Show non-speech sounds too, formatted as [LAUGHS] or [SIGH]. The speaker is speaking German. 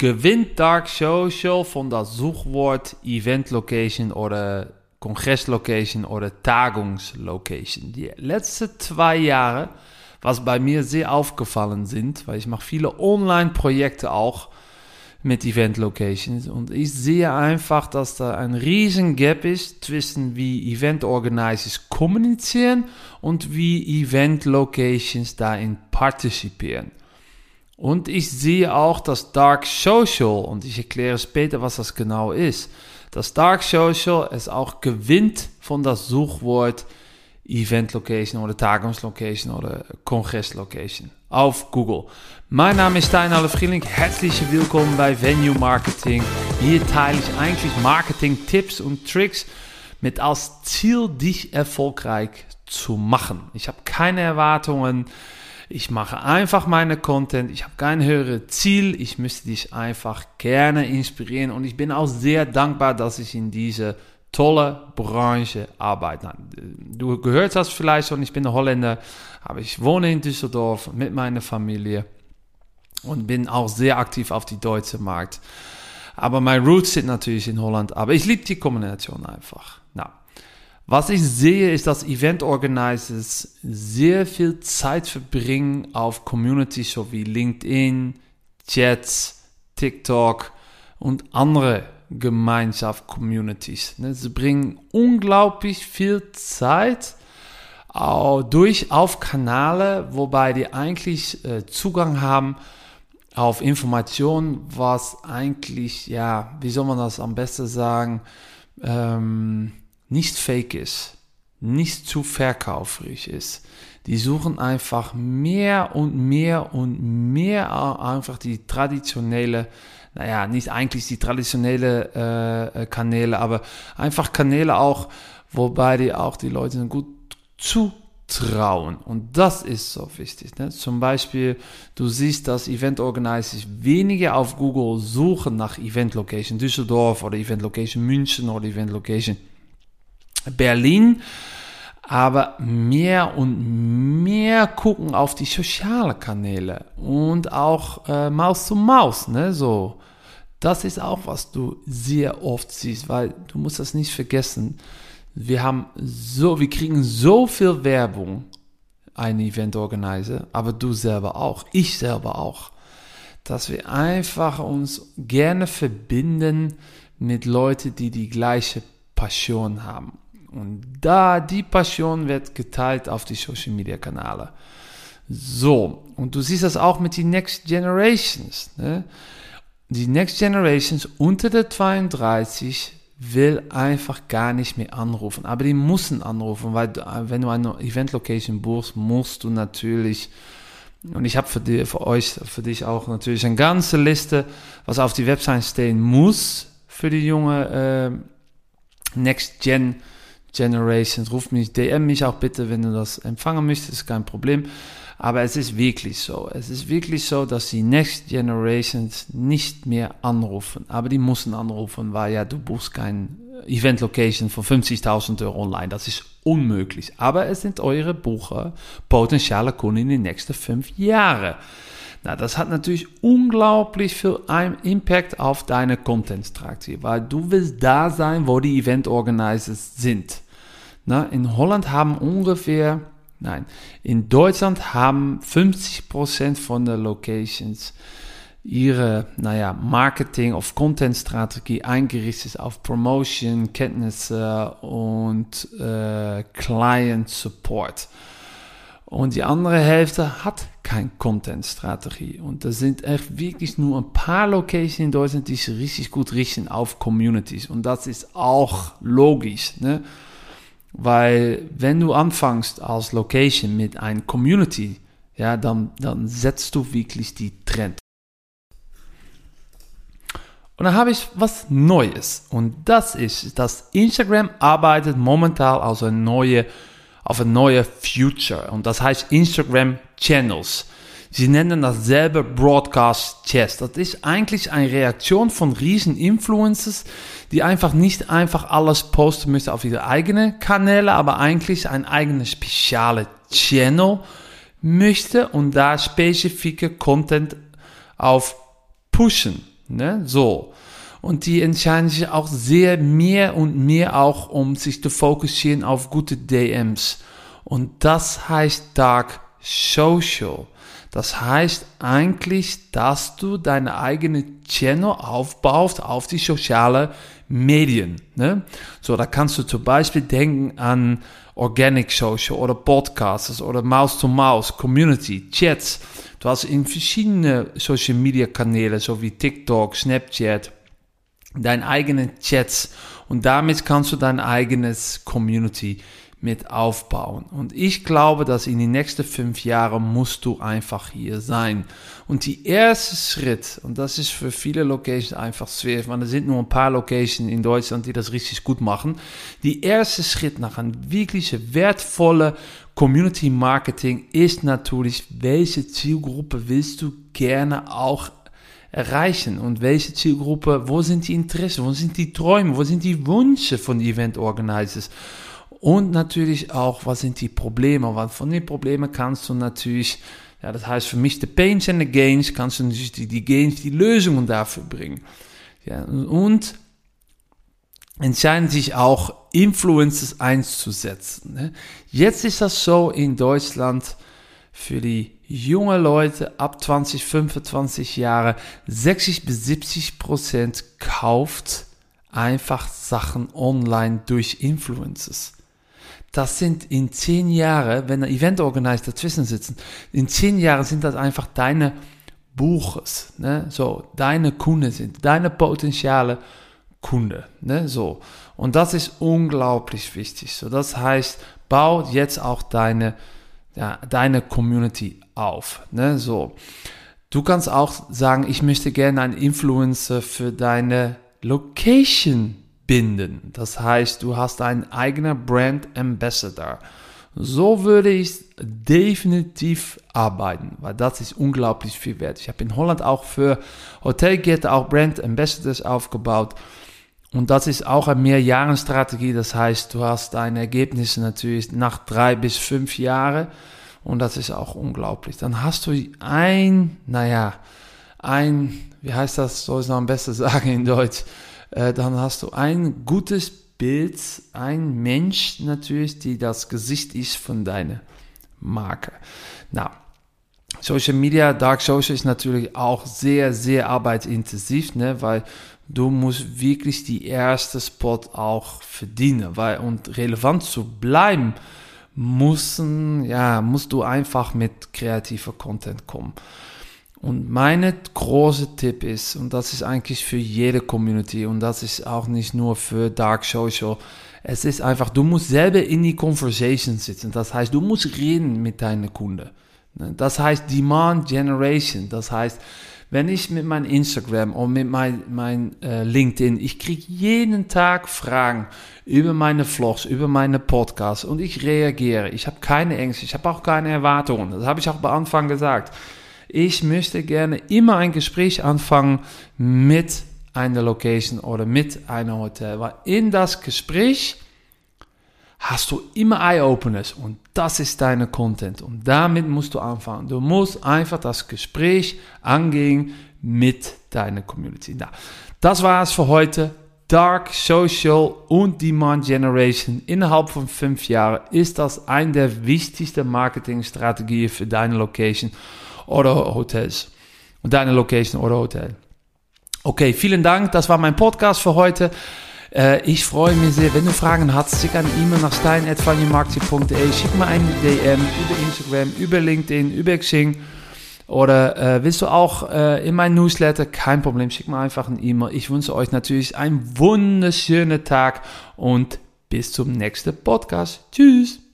gewinnt Dark Social von das Suchwort Event Location oder Kongresslocation oder Tagungslocation. Die letzten zwei Jahre, was bei mir sehr aufgefallen sind, weil ich mache viele Online-Projekte auch mit Event Locations und ich sehe einfach, dass da ein riesen Gap ist zwischen wie Event Organizers kommunizieren und wie Event Locations darin partizipieren. Und ich sehe auch, dass Dark Social, und ich erkläre später, was das genau ist, dass Dark Social es auch gewinnt von das Suchwort Event Location oder Tagungslocation oder Kongresslocation auf Google. Mein Name ist Stein Frieling. Herzlich willkommen bei Venue Marketing. Hier teile ich eigentlich Marketing-Tipps und Tricks mit als Ziel, dich erfolgreich zu machen. Ich habe keine Erwartungen. Ich mache einfach meine Content. Ich habe kein höheres Ziel. Ich möchte dich einfach gerne inspirieren. Und ich bin auch sehr dankbar, dass ich in diese tolle Branche arbeite. Du gehört hast vielleicht schon, ich bin Holländer, aber ich wohne in Düsseldorf mit meiner Familie und bin auch sehr aktiv auf die deutsche Markt. Aber meine Roots sind natürlich in Holland, aber ich liebe die Kombination einfach. Na, was ich sehe, ist, dass Event Organizers sehr viel Zeit verbringen auf Communities sowie LinkedIn, Chats, TikTok und andere Gemeinschaft-Communities. Ne, sie bringen unglaublich viel Zeit durch auf Kanäle, wobei die eigentlich äh, Zugang haben auf Informationen, was eigentlich, ja, wie soll man das am besten sagen, ähm, nicht fake ist, nicht zu verkauferisch ist. Die suchen einfach mehr und mehr und mehr einfach die traditionelle, naja, nicht eigentlich die traditionelle äh, Kanäle, aber einfach Kanäle auch, wobei die auch die Leute gut zutrauen. Und das ist so wichtig. Ne? Zum Beispiel, du siehst, dass Event Organizers weniger auf Google suchen nach Event Location Düsseldorf oder Event Location München oder Event Location Berlin, aber mehr und mehr gucken auf die sozialen Kanäle und auch äh, Maus zu Maus, ne, so. Das ist auch, was du sehr oft siehst, weil du musst das nicht vergessen. Wir haben so, wir kriegen so viel Werbung, ein Event Organizer, aber du selber auch, ich selber auch, dass wir einfach uns gerne verbinden mit Leuten, die die gleiche Passion haben. Und da die Passion wird geteilt auf die Social Media Kanäle. So, und du siehst das auch mit den Next Generations. Ne? Die Next Generations unter der 32 will einfach gar nicht mehr anrufen. Aber die müssen anrufen, weil wenn du eine Event Location buchst, musst du natürlich und ich habe für, für euch, für dich auch natürlich eine ganze Liste, was auf die Website stehen muss für die junge äh, Next Gen Generations. Ruf mich, DM mich auch bitte, wenn du das empfangen möchtest, ist kein Problem. Aber es ist wirklich so. Es ist wirklich so, dass die Next Generations nicht mehr anrufen. Aber die müssen anrufen, weil ja du buchst kein Event Location von 50.000 Euro online. Das ist unmöglich. Aber es sind eure Bucher, potenzielle Kunden in den nächsten fünf Jahren. Na, das hat natürlich unglaublich viel Impact auf deine Content-Strategie, weil du willst da sein, wo die Event Organizers sind. Na, in Holland haben ungefähr Nein, in Deutschland haben 50% von der Locations ihre, naja, Marketing- of Content-Strategie eingerichtet auf Promotion, Kenntnisse und äh, Client Support. Und die andere Hälfte hat kein Content-Strategie. Und das sind echt wirklich nur ein paar Locations in Deutschland, die sich richtig gut richten auf Communities. Und das ist auch logisch. Ne? Weil wenn du anfängst als Location mit einer Community, ja, dann, dann setzt du wirklich die Trend. Und dann habe ich was Neues. Und das ist, dass Instagram arbeitet momentan als eine neue, auf eine neue Future. Und das heißt Instagram Channels. Sie nennen das selber Broadcast Chess. Das ist eigentlich eine Reaktion von riesen Influencers, die einfach nicht einfach alles posten müssen auf ihre eigenen Kanäle, aber eigentlich ein eigenes spezielle Channel möchte und da spezifische Content auf pushen. Ne? So. Und die entscheiden sich auch sehr mehr und mehr auch, um sich zu fokussieren auf gute DMs. Und das heißt Dark Social. Das heißt eigentlich, dass du deine eigene Channel aufbaust auf die sozialen Medien. Ne? So, da kannst du zum Beispiel denken an Organic Social oder Podcasts oder Mouse-to-Mouse, Community, Chats. Du hast in verschiedene Social Media Kanäle, so wie TikTok, Snapchat, deine eigenen Chats und damit kannst du dein eigenes Community mit aufbauen. Und ich glaube, dass in den nächsten fünf Jahren musst du einfach hier sein. Und die erste Schritt, und das ist für viele Locations einfach schwer, weil es sind nur ein paar Locations in Deutschland, die das richtig gut machen. Die erste Schritt nach einem wirklich wertvollen Community Marketing ist natürlich, welche Zielgruppe willst du gerne auch erreichen und welche Zielgruppe, wo sind die Interessen, wo sind die Träume, wo sind die Wünsche von Event Organizers und natürlich auch, was sind die Probleme, weil von den Problemen kannst du natürlich, ja, das heißt für mich, die Pains and the Gains, kannst du natürlich die, die Gains, die Lösungen dafür bringen. Ja, und entscheiden sich auch Influencers einzusetzen. Ne? Jetzt ist das so in Deutschland für die junge Leute ab 20, 25 Jahre 60 bis 70 Prozent kauft einfach Sachen online durch Influencers. Das sind in zehn Jahren, wenn ein Event Organizer dazwischen sitzen, in zehn Jahren sind das einfach deine Buches, ne? so deine Kunden sind, deine potenzielle Kunde, ne? so. Und das ist unglaublich wichtig. So, das heißt, bau jetzt auch deine ja, deine Community auf. Ne? So. Du kannst auch sagen, ich möchte gerne einen Influencer für deine Location binden. Das heißt, du hast einen eigenen Brand Ambassador. So würde ich definitiv arbeiten, weil das ist unglaublich viel wert. Ich habe in Holland auch für Hotelkette auch Brand Ambassadors aufgebaut. Und das ist auch eine Mehrjahrenstrategie. Das heißt, du hast deine Ergebnisse natürlich nach drei bis fünf Jahren. Und das ist auch unglaublich. Dann hast du ein, naja, ein, wie heißt das, soll ich noch am besten [LAUGHS] sagen in Deutsch? Äh, dann hast du ein gutes Bild, ein Mensch natürlich, die das Gesicht ist von deiner Marke. Na, Social Media, Dark Social ist natürlich auch sehr, sehr arbeitsintensiv, ne, weil du musst wirklich die erste Spot auch verdienen, weil und relevant zu bleiben, müssen, ja, musst du einfach mit kreativer Content kommen. Und mein große Tipp ist, und das ist eigentlich für jede Community und das ist auch nicht nur für Dark Social, es ist einfach, du musst selber in die Conversation sitzen. Das heißt, du musst reden mit deinen Kunden. Das heißt Demand Generation. Das heißt, wenn ich mit meinem Instagram und mit meinem mein, äh, LinkedIn, ich kriege jeden Tag Fragen über meine Vlogs, über meine Podcasts und ich reagiere. Ich habe keine Ängste, ich habe auch keine Erwartungen. Das habe ich auch am Anfang gesagt ich möchte gerne immer ein Gespräch anfangen mit einer Location oder mit einem Hotel, weil in das Gespräch hast du immer Eye-Openers und das ist deine Content und damit musst du anfangen. Du musst einfach das Gespräch angehen mit deiner Community. Na, das war es für heute. Dark Social und Demand Generation innerhalb von fünf Jahren ist das eine der wichtigsten Marketingstrategien für deine Location oder Hotels. Und deine Location oder Hotel. Okay, vielen Dank. Das war mein Podcast für heute. Äh, ich freue mich sehr, wenn du Fragen hast, schick eine E-Mail nach stein.fannymarkti.de, schick mir eine DM über Instagram, über LinkedIn, über Xing. Oder äh, willst du auch äh, in mein Newsletter? Kein Problem, schick mir einfach eine E-Mail. Ich wünsche euch natürlich einen wunderschönen Tag und bis zum nächsten Podcast. Tschüss.